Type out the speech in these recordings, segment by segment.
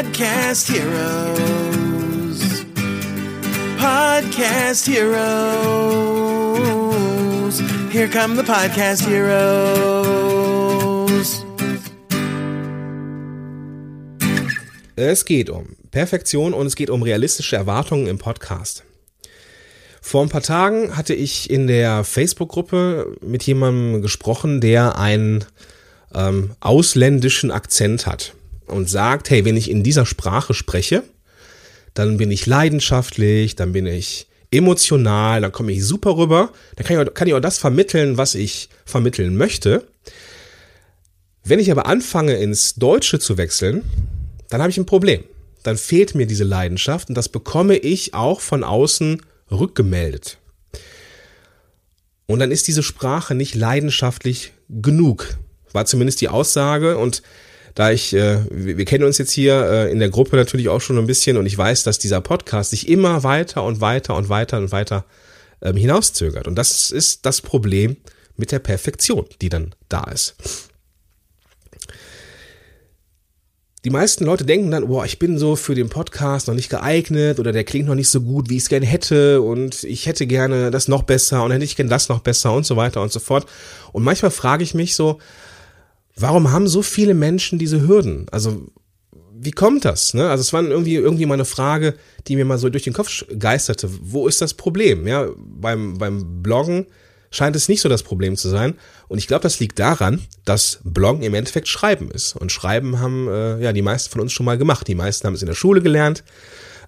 Podcast Heroes. Podcast Heroes. Here come the Podcast Heroes. Es geht um Perfektion und es geht um realistische Erwartungen im Podcast. Vor ein paar Tagen hatte ich in der Facebook-Gruppe mit jemandem gesprochen, der einen ähm, ausländischen Akzent hat und sagt, hey, wenn ich in dieser Sprache spreche, dann bin ich leidenschaftlich, dann bin ich emotional, dann komme ich super rüber, dann kann ich, auch, kann ich auch das vermitteln, was ich vermitteln möchte. Wenn ich aber anfange, ins Deutsche zu wechseln, dann habe ich ein Problem. Dann fehlt mir diese Leidenschaft und das bekomme ich auch von außen rückgemeldet. Und dann ist diese Sprache nicht leidenschaftlich genug. War zumindest die Aussage und da ich, äh, wir, wir kennen uns jetzt hier äh, in der Gruppe natürlich auch schon ein bisschen und ich weiß, dass dieser Podcast sich immer weiter und weiter und weiter und weiter ähm, hinauszögert. Und das ist das Problem mit der Perfektion, die dann da ist. Die meisten Leute denken dann, boah, ich bin so für den Podcast noch nicht geeignet oder der klingt noch nicht so gut, wie ich es gerne hätte und ich hätte gerne das noch besser und hätte ich gerne das noch besser und so weiter und so fort. Und manchmal frage ich mich so, warum haben so viele Menschen diese Hürden? Also wie kommt das? Ne? Also es war irgendwie irgendwie mal eine Frage, die mir mal so durch den Kopf geisterte. Wo ist das Problem? Ja, beim beim Bloggen scheint es nicht so das Problem zu sein. Und ich glaube, das liegt daran, dass Bloggen im Endeffekt Schreiben ist. Und Schreiben haben äh, ja die meisten von uns schon mal gemacht. Die meisten haben es in der Schule gelernt.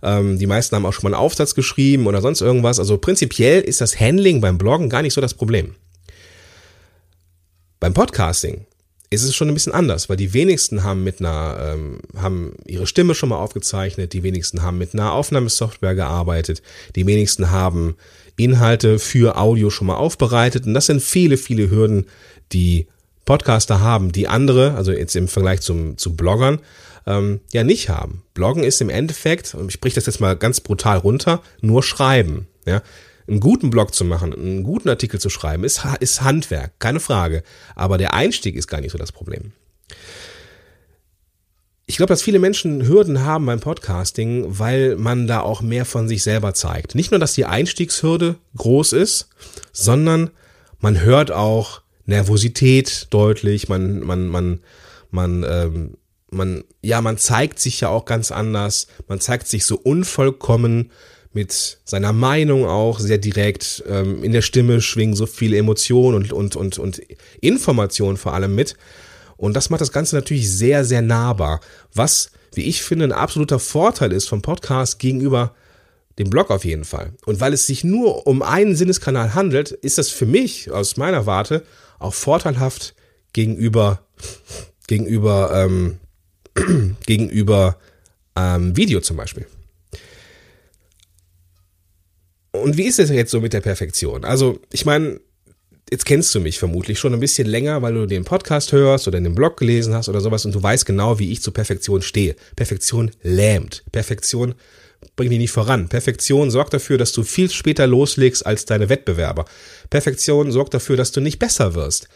Ähm, die meisten haben auch schon mal einen Aufsatz geschrieben oder sonst irgendwas. Also prinzipiell ist das Handling beim Bloggen gar nicht so das Problem. Beim Podcasting ist es schon ein bisschen anders, weil die wenigsten haben mit einer, ähm, haben ihre Stimme schon mal aufgezeichnet, die wenigsten haben mit einer Aufnahmesoftware gearbeitet, die wenigsten haben Inhalte für Audio schon mal aufbereitet und das sind viele, viele Hürden, die Podcaster haben, die andere, also jetzt im Vergleich zum, zu Bloggern, ähm, ja nicht haben. Bloggen ist im Endeffekt, ich spreche das jetzt mal ganz brutal runter, nur Schreiben. Ja? Einen guten Blog zu machen, einen guten Artikel zu schreiben, ist, ist Handwerk, keine Frage. Aber der Einstieg ist gar nicht so das Problem. Ich glaube, dass viele Menschen Hürden haben beim Podcasting, weil man da auch mehr von sich selber zeigt. Nicht nur, dass die Einstiegshürde groß ist, sondern man hört auch Nervosität deutlich, man, man, man, man, ähm, man, ja, man zeigt sich ja auch ganz anders, man zeigt sich so unvollkommen, mit seiner Meinung auch sehr direkt. Ähm, in der Stimme schwingen so viele Emotionen und, und, und, und Informationen vor allem mit. Und das macht das Ganze natürlich sehr, sehr nahbar. Was, wie ich finde, ein absoluter Vorteil ist vom Podcast gegenüber dem Blog auf jeden Fall. Und weil es sich nur um einen Sinneskanal handelt, ist das für mich aus meiner Warte auch vorteilhaft gegenüber gegenüber ähm, gegenüber ähm, Video zum Beispiel. Und wie ist es jetzt so mit der Perfektion? Also, ich meine, jetzt kennst du mich vermutlich schon ein bisschen länger, weil du den Podcast hörst oder in den Blog gelesen hast oder sowas und du weißt genau, wie ich zu Perfektion stehe. Perfektion lähmt. Perfektion bringt dich nicht voran. Perfektion sorgt dafür, dass du viel später loslegst als deine Wettbewerber. Perfektion sorgt dafür, dass du nicht besser wirst.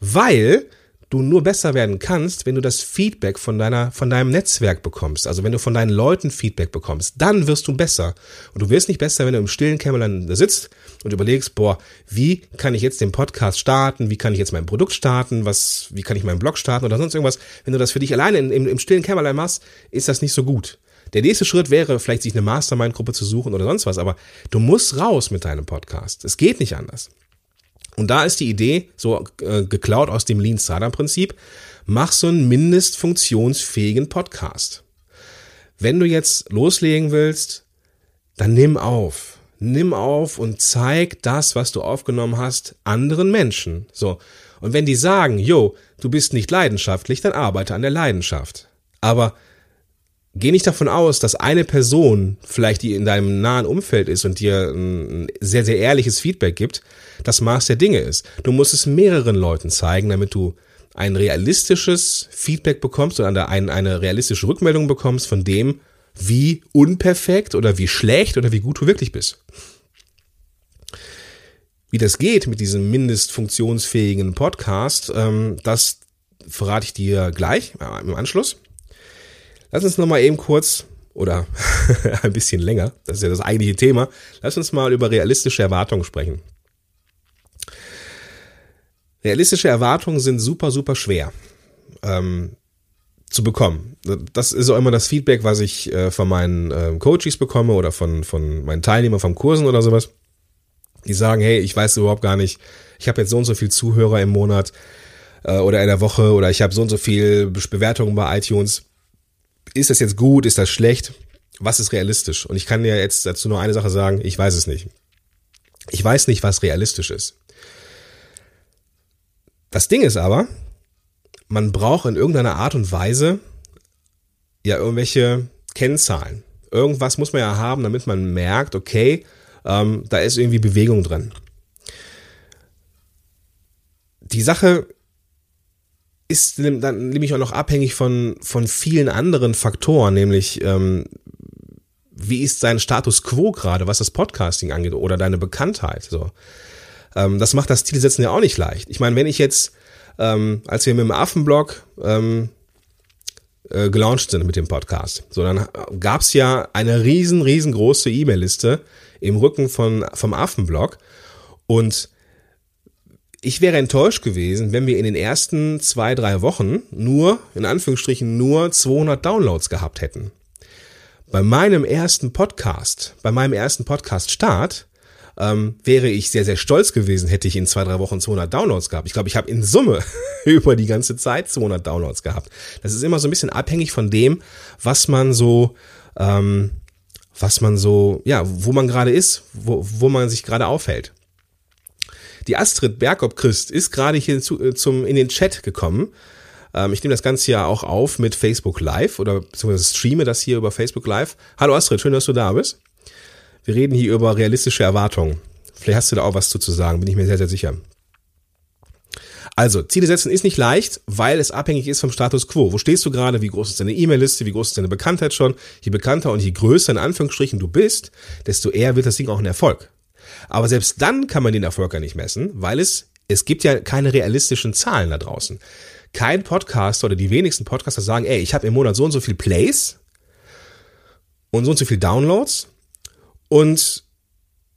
Weil du nur besser werden kannst, wenn du das Feedback von deiner, von deinem Netzwerk bekommst. Also wenn du von deinen Leuten Feedback bekommst, dann wirst du besser. Und du wirst nicht besser, wenn du im stillen Kämmerlein sitzt und überlegst, boah, wie kann ich jetzt den Podcast starten? Wie kann ich jetzt mein Produkt starten? Was, wie kann ich meinen Blog starten oder sonst irgendwas? Wenn du das für dich alleine im, im stillen Kämmerlein machst, ist das nicht so gut. Der nächste Schritt wäre vielleicht sich eine Mastermind-Gruppe zu suchen oder sonst was, aber du musst raus mit deinem Podcast. Es geht nicht anders. Und da ist die Idee, so äh, geklaut aus dem Lean Startup Prinzip, mach so einen mindestfunktionsfähigen Podcast. Wenn du jetzt loslegen willst, dann nimm auf. Nimm auf und zeig das, was du aufgenommen hast, anderen Menschen. So. Und wenn die sagen, jo, du bist nicht leidenschaftlich, dann arbeite an der Leidenschaft. Aber geh nicht davon aus, dass eine Person, vielleicht die in deinem nahen Umfeld ist und dir ein sehr, sehr ehrliches Feedback gibt, das Maß der Dinge ist. Du musst es mehreren Leuten zeigen, damit du ein realistisches Feedback bekommst oder eine, eine realistische Rückmeldung bekommst von dem, wie unperfekt oder wie schlecht oder wie gut du wirklich bist. Wie das geht mit diesem mindestfunktionsfähigen Podcast, ähm, das verrate ich dir gleich äh, im Anschluss. Lass uns nochmal eben kurz oder ein bisschen länger, das ist ja das eigentliche Thema, lass uns mal über realistische Erwartungen sprechen. Realistische Erwartungen sind super, super schwer ähm, zu bekommen. Das ist auch immer das Feedback, was ich äh, von meinen äh, Coaches bekomme oder von, von meinen Teilnehmern vom Kursen oder sowas. Die sagen, hey, ich weiß überhaupt gar nicht, ich habe jetzt so und so viel Zuhörer im Monat äh, oder in der Woche oder ich habe so und so viel Bewertungen bei iTunes. Ist das jetzt gut? Ist das schlecht? Was ist realistisch? Und ich kann dir jetzt dazu nur eine Sache sagen, ich weiß es nicht. Ich weiß nicht, was realistisch ist. Das Ding ist aber, man braucht in irgendeiner Art und Weise ja irgendwelche Kennzahlen. Irgendwas muss man ja haben, damit man merkt, okay, ähm, da ist irgendwie Bewegung drin. Die Sache ist dann nämlich auch noch abhängig von, von vielen anderen Faktoren, nämlich ähm, wie ist sein Status quo gerade, was das Podcasting angeht oder deine Bekanntheit. So. Ähm, das macht das Zielsetzen ja auch nicht leicht. Ich meine, wenn ich jetzt, ähm, als wir mit dem Affenblog ähm, äh, gelauncht sind mit dem Podcast, so dann gab's ja eine riesen, riesengroße E-Mail-Liste im Rücken von, vom Affenblog und ich wäre enttäuscht gewesen, wenn wir in den ersten zwei, drei Wochen nur, in Anführungsstrichen, nur 200 Downloads gehabt hätten. Bei meinem ersten Podcast, bei meinem ersten Podcast-Start, ähm, wäre ich sehr, sehr stolz gewesen, hätte ich in zwei, drei Wochen 200 Downloads gehabt. Ich glaube, ich habe in Summe über die ganze Zeit 200 Downloads gehabt. Das ist immer so ein bisschen abhängig von dem, was man so, ähm, was man so, ja, wo man gerade ist, wo, wo man sich gerade aufhält. Die Astrid Bergop Christ ist gerade hier zu, äh, zum, in den Chat gekommen. Ähm, ich nehme das Ganze ja auch auf mit Facebook Live oder beziehungsweise streame das hier über Facebook Live. Hallo Astrid, schön, dass du da bist. Wir reden hier über realistische Erwartungen. Vielleicht hast du da auch was zu, zu sagen, bin ich mir sehr, sehr sicher. Also, Ziele setzen ist nicht leicht, weil es abhängig ist vom Status quo. Wo stehst du gerade? Wie groß ist deine E-Mail-Liste? Wie groß ist deine Bekanntheit schon? Je bekannter und je größer in Anführungsstrichen du bist, desto eher wird das Ding auch ein Erfolg. Aber selbst dann kann man den Erfolg ja nicht messen, weil es, es gibt ja keine realistischen Zahlen da draußen. Kein Podcaster oder die wenigsten Podcaster sagen, ey, ich habe im Monat so und so viel Plays und so und so viel Downloads und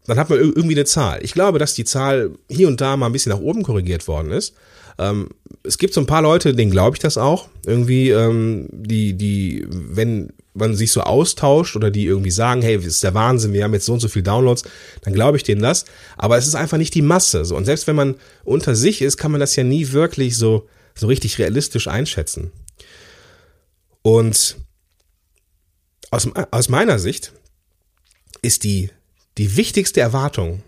dann hat man irgendwie eine Zahl. Ich glaube, dass die Zahl hier und da mal ein bisschen nach oben korrigiert worden ist. Ähm, es gibt so ein paar Leute, denen glaube ich das auch. Irgendwie, ähm, die, die, wenn man sich so austauscht oder die irgendwie sagen, hey, das ist der Wahnsinn, wir haben jetzt so und so viel Downloads, dann glaube ich denen das. Aber es ist einfach nicht die Masse. So. Und selbst wenn man unter sich ist, kann man das ja nie wirklich so, so richtig realistisch einschätzen. Und aus, aus meiner Sicht ist die, die wichtigste Erwartung,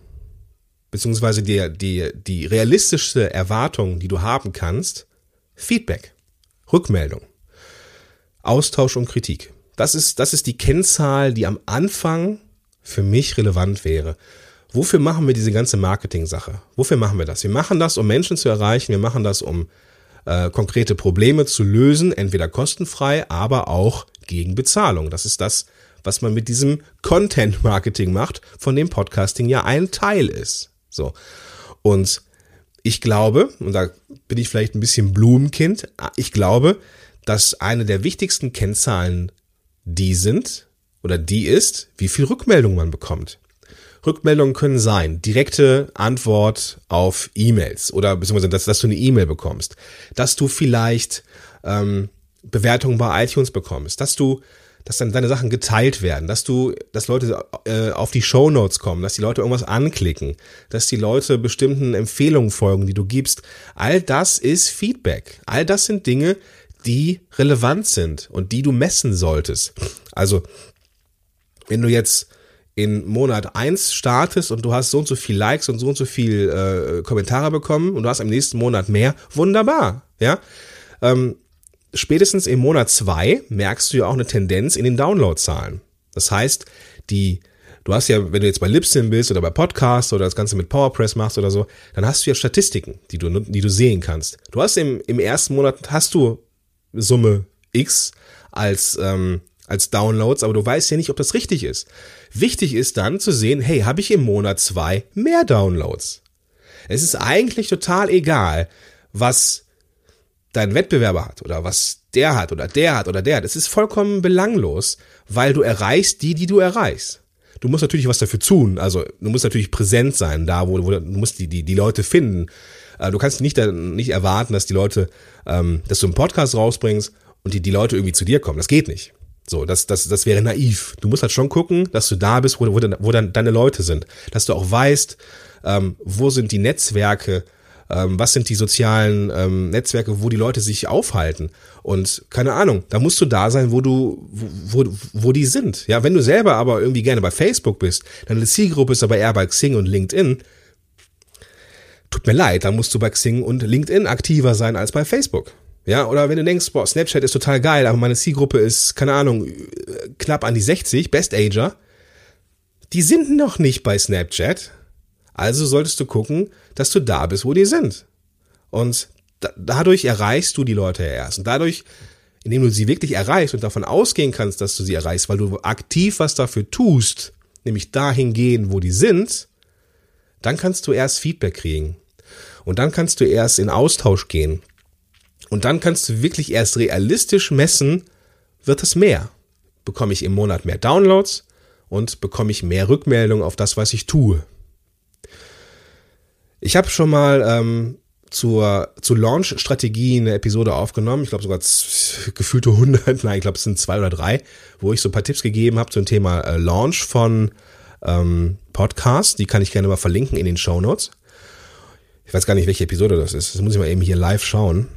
beziehungsweise die, die, die realistischste Erwartung, die du haben kannst, Feedback, Rückmeldung, Austausch und Kritik. Das ist, das ist die Kennzahl, die am Anfang für mich relevant wäre. Wofür machen wir diese ganze Marketing-Sache? Wofür machen wir das? Wir machen das, um Menschen zu erreichen. Wir machen das, um äh, konkrete Probleme zu lösen, entweder kostenfrei, aber auch gegen Bezahlung. Das ist das, was man mit diesem Content Marketing macht, von dem Podcasting ja ein Teil ist. So. Und ich glaube, und da bin ich vielleicht ein bisschen Blumenkind, ich glaube, dass eine der wichtigsten Kennzahlen die sind oder die ist, wie viel Rückmeldung man bekommt. Rückmeldungen können sein, direkte Antwort auf E-Mails oder beziehungsweise, dass, dass du eine E-Mail bekommst, dass du vielleicht ähm, Bewertungen bei iTunes bekommst, dass du dass dann deine Sachen geteilt werden, dass du, dass Leute äh, auf die Show Notes kommen, dass die Leute irgendwas anklicken, dass die Leute bestimmten Empfehlungen folgen, die du gibst. All das ist Feedback. All das sind Dinge, die relevant sind und die du messen solltest. Also, wenn du jetzt in Monat eins startest und du hast so und so viel Likes und so und so viel äh, Kommentare bekommen und du hast im nächsten Monat mehr, wunderbar, ja. Ähm, spätestens im Monat zwei merkst du ja auch eine Tendenz in den Downloadzahlen. Das heißt, die, du hast ja, wenn du jetzt bei Libsyn bist oder bei Podcast oder das Ganze mit PowerPress machst oder so, dann hast du ja Statistiken, die du, die du sehen kannst. Du hast im, im ersten Monat hast du Summe X als, ähm, als Downloads, aber du weißt ja nicht, ob das richtig ist. Wichtig ist dann zu sehen, hey, habe ich im Monat zwei mehr Downloads? Es ist eigentlich total egal, was dein Wettbewerber hat oder was der hat oder der hat oder der hat. Es ist vollkommen belanglos, weil du erreichst die, die du erreichst. Du musst natürlich was dafür tun. Also du musst natürlich präsent sein, da wo, wo du musst die, die, die Leute finden. Äh, du kannst nicht, nicht erwarten, dass die Leute, ähm, dass du einen Podcast rausbringst und die, die Leute irgendwie zu dir kommen. Das geht nicht. So, das, das, das wäre naiv. Du musst halt schon gucken, dass du da bist, wo, wo, wo dann deine Leute sind. Dass du auch weißt, ähm, wo sind die Netzwerke, ähm, was sind die sozialen ähm, Netzwerke, wo die Leute sich aufhalten. Und keine Ahnung, da musst du da sein, wo du, wo, wo die sind. Ja, wenn du selber aber irgendwie gerne bei Facebook bist, deine Zielgruppe ist aber eher bei Xing und LinkedIn, tut mir leid, dann musst du bei Xing und LinkedIn aktiver sein als bei Facebook. Ja, oder wenn du denkst, boah, Snapchat ist total geil, aber meine Zielgruppe ist, keine Ahnung, knapp an die 60, Best Ager, die sind noch nicht bei Snapchat. Also solltest du gucken, dass du da bist, wo die sind. Und da, dadurch erreichst du die Leute ja erst. Und dadurch, indem du sie wirklich erreichst und davon ausgehen kannst, dass du sie erreichst, weil du aktiv was dafür tust, nämlich dahin gehen, wo die sind, dann kannst du erst Feedback kriegen. Und dann kannst du erst in Austausch gehen. Und dann kannst du wirklich erst realistisch messen, wird es mehr? Bekomme ich im Monat mehr Downloads und bekomme ich mehr Rückmeldungen auf das, was ich tue? Ich habe schon mal ähm, zur, zur Launch-Strategie eine Episode aufgenommen. Ich glaube sogar gefühlte 100, nein, ich glaube es sind zwei oder drei, wo ich so ein paar Tipps gegeben habe zum Thema äh, Launch von ähm, Podcasts. Die kann ich gerne mal verlinken in den Show Notes. Ich weiß gar nicht, welche Episode das ist. Das muss ich mal eben hier live schauen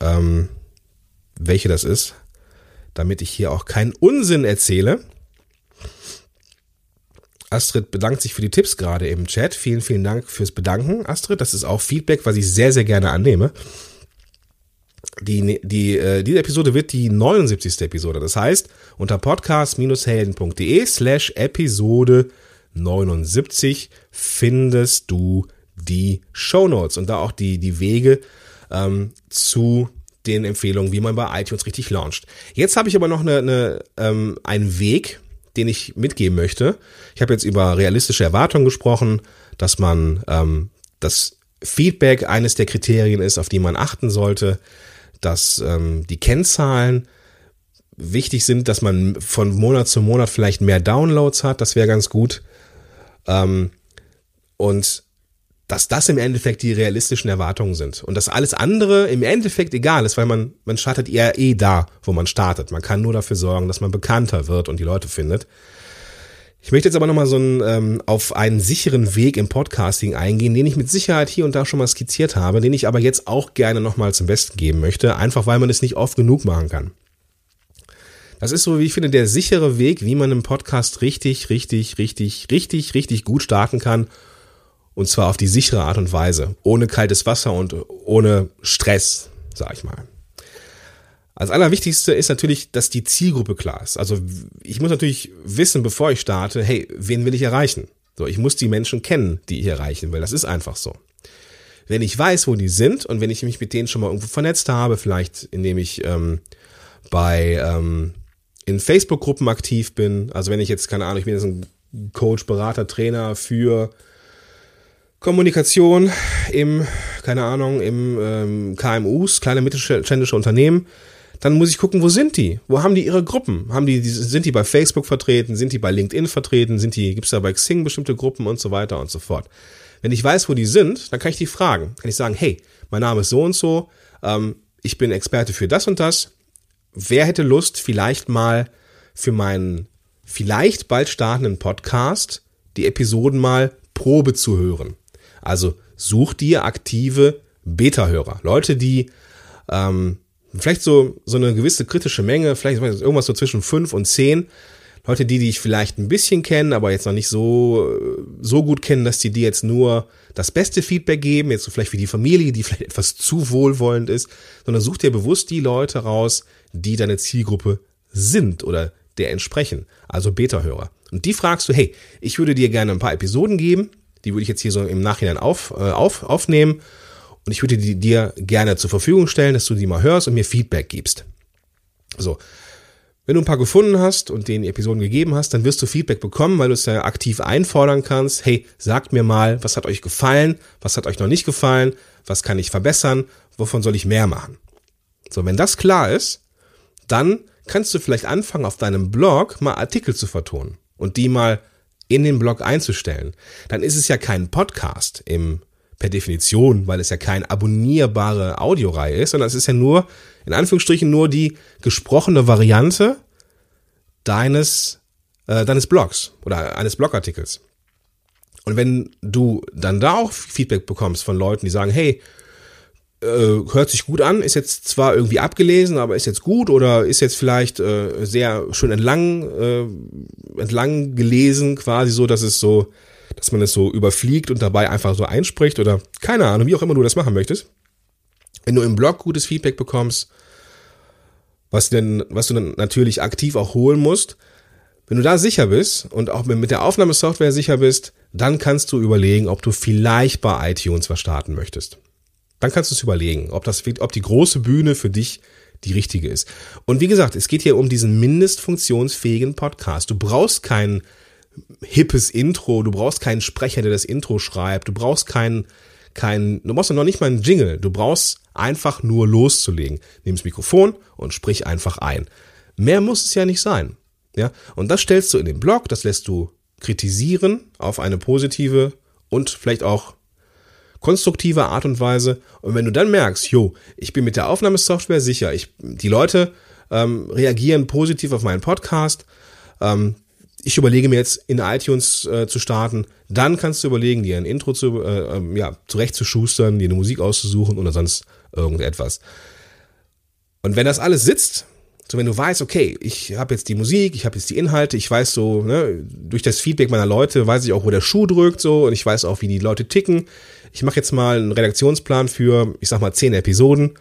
ähm, welche das ist, damit ich hier auch keinen Unsinn erzähle. Astrid bedankt sich für die Tipps gerade im Chat. Vielen, vielen Dank fürs Bedanken, Astrid. Das ist auch Feedback, was ich sehr, sehr gerne annehme. Die, die, äh, diese Episode wird die 79. Episode. Das heißt, unter podcast-helden.de slash Episode 79 findest du die Show Notes und da auch die, die Wege, ähm, zu den Empfehlungen, wie man bei iTunes richtig launcht. Jetzt habe ich aber noch eine, eine, ähm, einen Weg, den ich mitgeben möchte. Ich habe jetzt über realistische Erwartungen gesprochen, dass man ähm, das Feedback eines der Kriterien ist, auf die man achten sollte, dass ähm, die Kennzahlen wichtig sind, dass man von Monat zu Monat vielleicht mehr Downloads hat, das wäre ganz gut. Ähm, und dass das im Endeffekt die realistischen Erwartungen sind und dass alles andere im Endeffekt egal ist, weil man, man startet eher eh da, wo man startet. Man kann nur dafür sorgen, dass man bekannter wird und die Leute findet. Ich möchte jetzt aber nochmal so einen, ähm, auf einen sicheren Weg im Podcasting eingehen, den ich mit Sicherheit hier und da schon mal skizziert habe, den ich aber jetzt auch gerne nochmal zum Besten geben möchte, einfach weil man es nicht oft genug machen kann. Das ist so, wie ich finde, der sichere Weg, wie man einen Podcast richtig, richtig, richtig, richtig, richtig gut starten kann und zwar auf die sichere Art und Weise. Ohne kaltes Wasser und ohne Stress, sag ich mal. Als allerwichtigste ist natürlich, dass die Zielgruppe klar ist. Also ich muss natürlich wissen, bevor ich starte, hey, wen will ich erreichen? So, ich muss die Menschen kennen, die ich erreichen will. Das ist einfach so. Wenn ich weiß, wo die sind und wenn ich mich mit denen schon mal irgendwo vernetzt habe, vielleicht indem ich ähm, bei ähm, in Facebook-Gruppen aktiv bin, also wenn ich jetzt, keine Ahnung, ich bin jetzt ein Coach, Berater, Trainer für Kommunikation im, keine Ahnung, im ähm, KMUs, kleine mittelständische Unternehmen, dann muss ich gucken, wo sind die? Wo haben die ihre Gruppen? Haben die, sind die bei Facebook vertreten? Sind die bei LinkedIn vertreten? Sind die, gibt's da bei Xing bestimmte Gruppen und so weiter und so fort? Wenn ich weiß, wo die sind, dann kann ich die fragen. Kann ich sagen, hey, mein Name ist so und so, ähm, ich bin Experte für das und das. Wer hätte Lust, vielleicht mal für meinen vielleicht bald startenden Podcast die Episoden mal Probe zu hören? Also such dir aktive Beta-Hörer. Leute, die ähm, vielleicht so, so eine gewisse kritische Menge, vielleicht irgendwas so zwischen fünf und zehn. Leute, die, die ich vielleicht ein bisschen kenne, aber jetzt noch nicht so, so gut kennen, dass die dir jetzt nur das beste Feedback geben, jetzt so vielleicht wie die Familie, die vielleicht etwas zu wohlwollend ist, sondern such dir bewusst die Leute raus, die deine Zielgruppe sind oder der entsprechen, also Beta-Hörer. Und die fragst du, hey, ich würde dir gerne ein paar Episoden geben, die würde ich jetzt hier so im Nachhinein auf, äh, auf, aufnehmen und ich würde die dir gerne zur Verfügung stellen, dass du die mal hörst und mir Feedback gibst. So. Wenn du ein paar gefunden hast und den Episoden gegeben hast, dann wirst du Feedback bekommen, weil du es ja aktiv einfordern kannst. Hey, sagt mir mal, was hat euch gefallen? Was hat euch noch nicht gefallen? Was kann ich verbessern? Wovon soll ich mehr machen? So, wenn das klar ist, dann kannst du vielleicht anfangen, auf deinem Blog mal Artikel zu vertonen und die mal in den Blog einzustellen. Dann ist es ja kein Podcast im per Definition, weil es ja keine abonnierbare Audioreihe ist, sondern es ist ja nur, in Anführungsstrichen, nur die gesprochene Variante deines, äh, deines Blogs oder eines Blogartikels. Und wenn du dann da auch Feedback bekommst von Leuten, die sagen, hey, äh, hört sich gut an, ist jetzt zwar irgendwie abgelesen, aber ist jetzt gut oder ist jetzt vielleicht äh, sehr schön entlang, äh, entlang gelesen, quasi so, dass es so, dass man es so überfliegt und dabei einfach so einspricht oder keine Ahnung, wie auch immer du das machen möchtest. Wenn du im Blog gutes Feedback bekommst, was denn, was du dann natürlich aktiv auch holen musst, wenn du da sicher bist und auch mit der Aufnahmesoftware sicher bist, dann kannst du überlegen, ob du vielleicht bei iTunes was starten möchtest dann kannst du es überlegen, ob das, ob die große Bühne für dich die richtige ist. Und wie gesagt, es geht hier um diesen mindestfunktionsfähigen Podcast. Du brauchst kein hippes Intro, du brauchst keinen Sprecher, der das Intro schreibt, du brauchst keinen, kein, du brauchst noch nicht mal einen Jingle, du brauchst einfach nur loszulegen. Nimm das Mikrofon und sprich einfach ein. Mehr muss es ja nicht sein. Ja, und das stellst du in den Blog, das lässt du kritisieren auf eine positive und vielleicht auch konstruktive Art und Weise. Und wenn du dann merkst, jo, ich bin mit der Aufnahmesoftware sicher, ich, die Leute ähm, reagieren positiv auf meinen Podcast, ähm, ich überlege mir jetzt in iTunes äh, zu starten, dann kannst du überlegen, dir ein Intro zu, äh, ähm, ja, zurecht zu schustern, dir eine Musik auszusuchen oder sonst irgendetwas. Und wenn das alles sitzt, so wenn du weißt, okay, ich habe jetzt die Musik, ich habe jetzt die Inhalte, ich weiß so, ne, durch das Feedback meiner Leute weiß ich auch, wo der Schuh drückt so und ich weiß auch, wie die Leute ticken ich mache jetzt mal einen Redaktionsplan für, ich sag mal, zehn Episoden.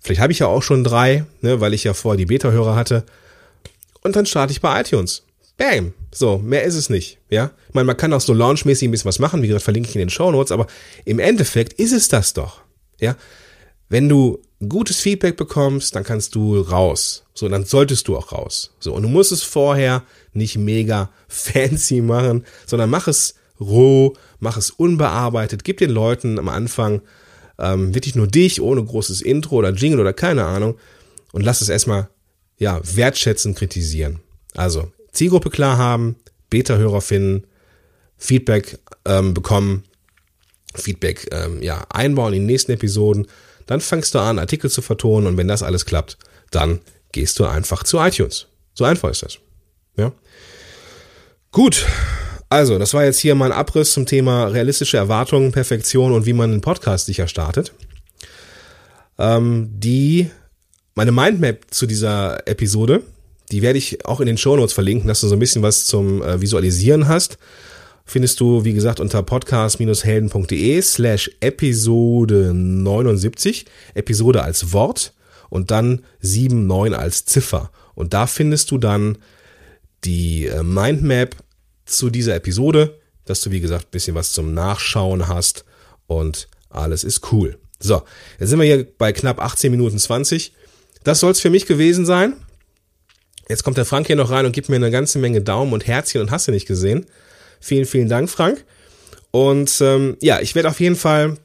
Vielleicht habe ich ja auch schon drei, ne, weil ich ja vorher die Beta-Hörer hatte. Und dann starte ich bei iTunes. Bam. So, mehr ist es nicht. Ja, ich meine, man kann auch so launchmäßig ein bisschen was machen, wie gesagt, verlinke ich in den Show Notes, aber im Endeffekt ist es das doch. Ja, wenn du gutes Feedback bekommst, dann kannst du raus. So, dann solltest du auch raus. So, und du musst es vorher nicht mega fancy machen, sondern mach es roh, mach es unbearbeitet, gib den Leuten am Anfang ähm, wirklich nur dich, ohne großes Intro oder Jingle oder keine Ahnung und lass es erstmal ja, wertschätzen, kritisieren. Also Zielgruppe klar haben, Beta-Hörer finden, Feedback ähm, bekommen, Feedback ähm, ja, einbauen in die nächsten Episoden. Dann fängst du an, Artikel zu vertonen und wenn das alles klappt, dann gehst du einfach zu iTunes. So einfach ist das. Ja. Gut, also, das war jetzt hier mal ein Abriss zum Thema realistische Erwartungen, Perfektion und wie man einen Podcast sicher startet. Ähm, die, meine Mindmap zu dieser Episode, die werde ich auch in den Show Notes verlinken, dass du so ein bisschen was zum äh, Visualisieren hast. Findest du, wie gesagt, unter podcast-helden.de slash Episode 79, Episode als Wort und dann 79 als Ziffer. Und da findest du dann die äh, Mindmap zu dieser Episode, dass du, wie gesagt, ein bisschen was zum Nachschauen hast und alles ist cool. So, jetzt sind wir hier bei knapp 18 Minuten 20. Das soll es für mich gewesen sein. Jetzt kommt der Frank hier noch rein und gibt mir eine ganze Menge Daumen und Herzchen und hast du nicht gesehen. Vielen, vielen Dank, Frank. Und ähm, ja, ich werde auf jeden Fall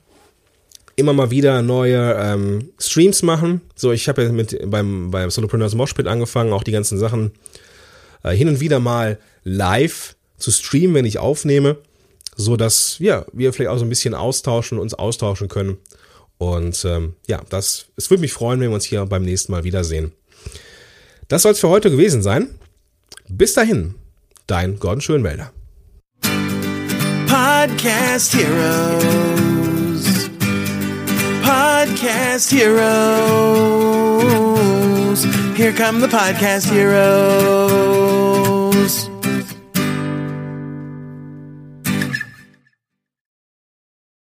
immer mal wieder neue ähm, Streams machen. So, ich habe ja mit beim, beim Solopreneurs Moshpit angefangen, auch die ganzen Sachen äh, hin und wieder mal live zu streamen, wenn ich aufnehme, so dass ja, wir vielleicht auch so ein bisschen austauschen, uns austauschen können. Und ähm, ja, das, es würde mich freuen, wenn wir uns hier beim nächsten Mal wiedersehen. Das soll es für heute gewesen sein. Bis dahin, dein Gordon Schönmelder. Podcast Heroes. Podcast Heroes. Here come the Podcast Heroes.